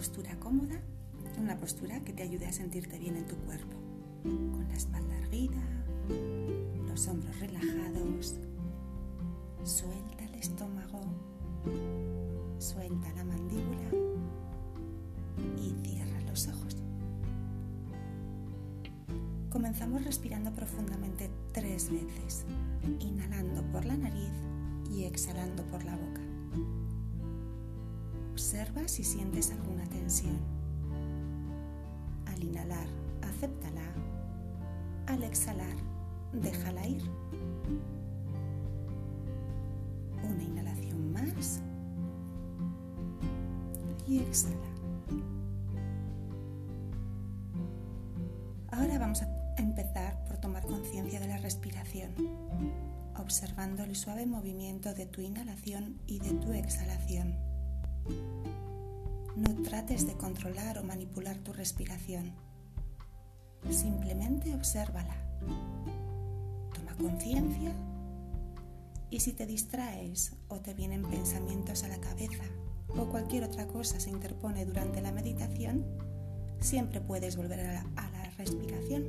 postura cómoda, una postura que te ayude a sentirte bien en tu cuerpo, con la espalda erguida, los hombros relajados, suelta el estómago, suelta la mandíbula y cierra los ojos. Comenzamos respirando profundamente tres veces, inhalando por la nariz y exhalando por la boca. Observa si sientes alguna tensión. Al inhalar, acéptala. Al exhalar, déjala ir. Una inhalación más. Y exhala. Ahora vamos a empezar por tomar conciencia de la respiración, observando el suave movimiento de tu inhalación y de tu exhalación. No trates de controlar o manipular tu respiración. Simplemente obsérvala. Toma conciencia y si te distraes o te vienen pensamientos a la cabeza o cualquier otra cosa se interpone durante la meditación, siempre puedes volver a la, a la respiración.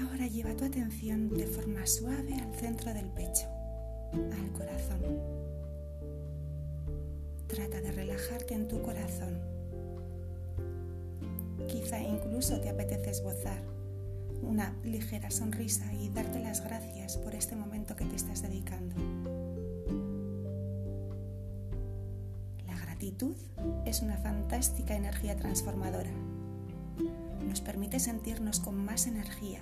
Ahora lleva tu atención de forma suave al centro del pecho, al corazón. Trata de relajarte en tu corazón. Quizá incluso te apetece esbozar una ligera sonrisa y darte las gracias por este momento que te estás dedicando. La gratitud es una fantástica energía transformadora nos permite sentirnos con más energía,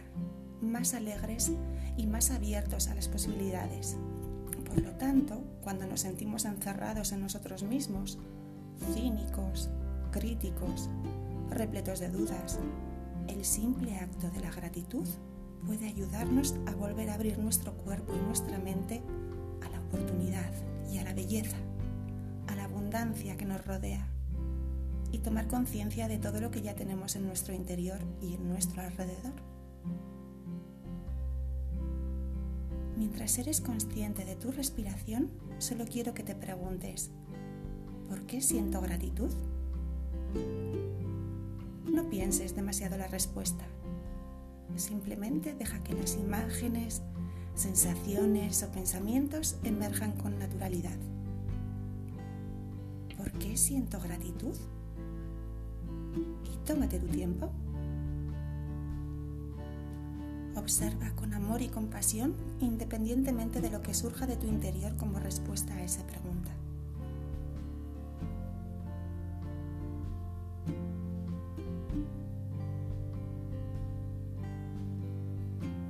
más alegres y más abiertos a las posibilidades. Por lo tanto, cuando nos sentimos encerrados en nosotros mismos, cínicos, críticos, repletos de dudas, el simple acto de la gratitud puede ayudarnos a volver a abrir nuestro cuerpo y nuestra mente a la oportunidad y a la belleza, a la abundancia que nos rodea y tomar conciencia de todo lo que ya tenemos en nuestro interior y en nuestro alrededor. Mientras eres consciente de tu respiración, solo quiero que te preguntes, ¿por qué siento gratitud? No pienses demasiado la respuesta. Simplemente deja que las imágenes, sensaciones o pensamientos emerjan con naturalidad. ¿Por qué siento gratitud? Y tómate tu tiempo. Observa con amor y compasión independientemente de lo que surja de tu interior como respuesta a esa pregunta.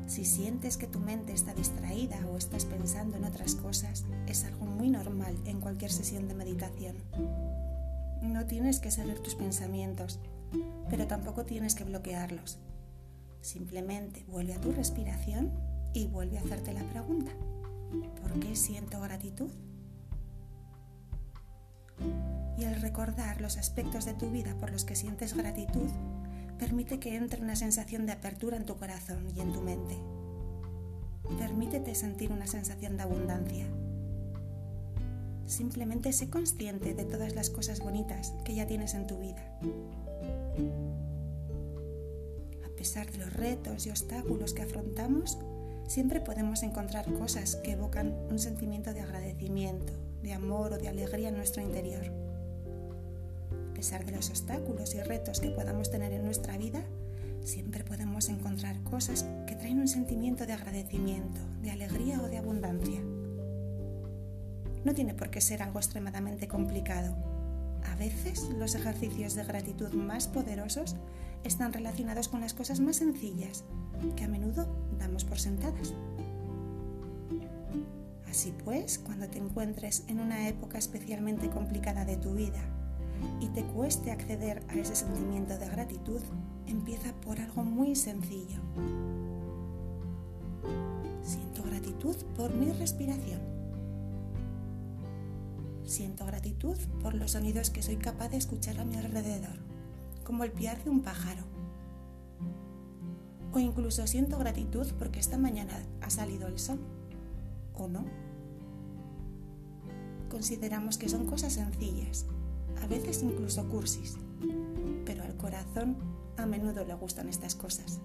Si sientes que tu mente está distraída o estás pensando en otras cosas, es algo muy normal en cualquier sesión de meditación. No tienes que seguir tus pensamientos, pero tampoco tienes que bloquearlos. Simplemente vuelve a tu respiración y vuelve a hacerte la pregunta. ¿Por qué siento gratitud? Y al recordar los aspectos de tu vida por los que sientes gratitud, permite que entre una sensación de apertura en tu corazón y en tu mente. Permítete sentir una sensación de abundancia Simplemente sé consciente de todas las cosas bonitas que ya tienes en tu vida. A pesar de los retos y obstáculos que afrontamos, siempre podemos encontrar cosas que evocan un sentimiento de agradecimiento, de amor o de alegría en nuestro interior. A pesar de los obstáculos y retos que podamos tener en nuestra vida, siempre podemos encontrar cosas que traen un sentimiento de agradecimiento, de alegría o de abundancia. No tiene por qué ser algo extremadamente complicado. A veces los ejercicios de gratitud más poderosos están relacionados con las cosas más sencillas que a menudo damos por sentadas. Así pues, cuando te encuentres en una época especialmente complicada de tu vida y te cueste acceder a ese sentimiento de gratitud, empieza por algo muy sencillo. Siento gratitud por mi respiración. Siento gratitud por los sonidos que soy capaz de escuchar a mi alrededor, como el piar de un pájaro. O incluso siento gratitud porque esta mañana ha salido el sol, ¿o no? consideramos que son cosas sencillas, a veces incluso cursis, pero al corazón a menudo le gustan estas cosas.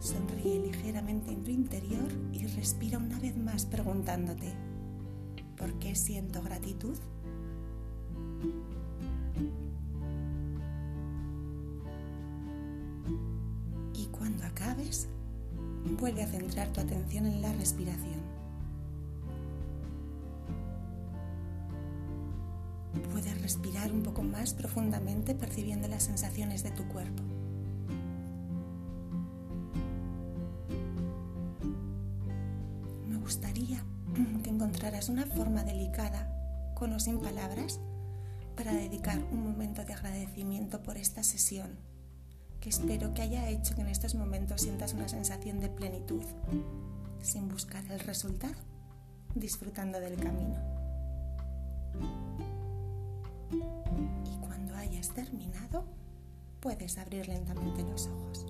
Sonríe ligeramente en tu interior y respira una vez más preguntándote, ¿por qué siento gratitud? Y cuando acabes, vuelve a centrar tu atención en la respiración. Puedes respirar un poco más profundamente percibiendo las sensaciones de tu cuerpo. Que encontraras una forma delicada, con o sin palabras, para dedicar un momento de agradecimiento por esta sesión, que espero que haya hecho que en estos momentos sientas una sensación de plenitud, sin buscar el resultado, disfrutando del camino. Y cuando hayas terminado, puedes abrir lentamente los ojos.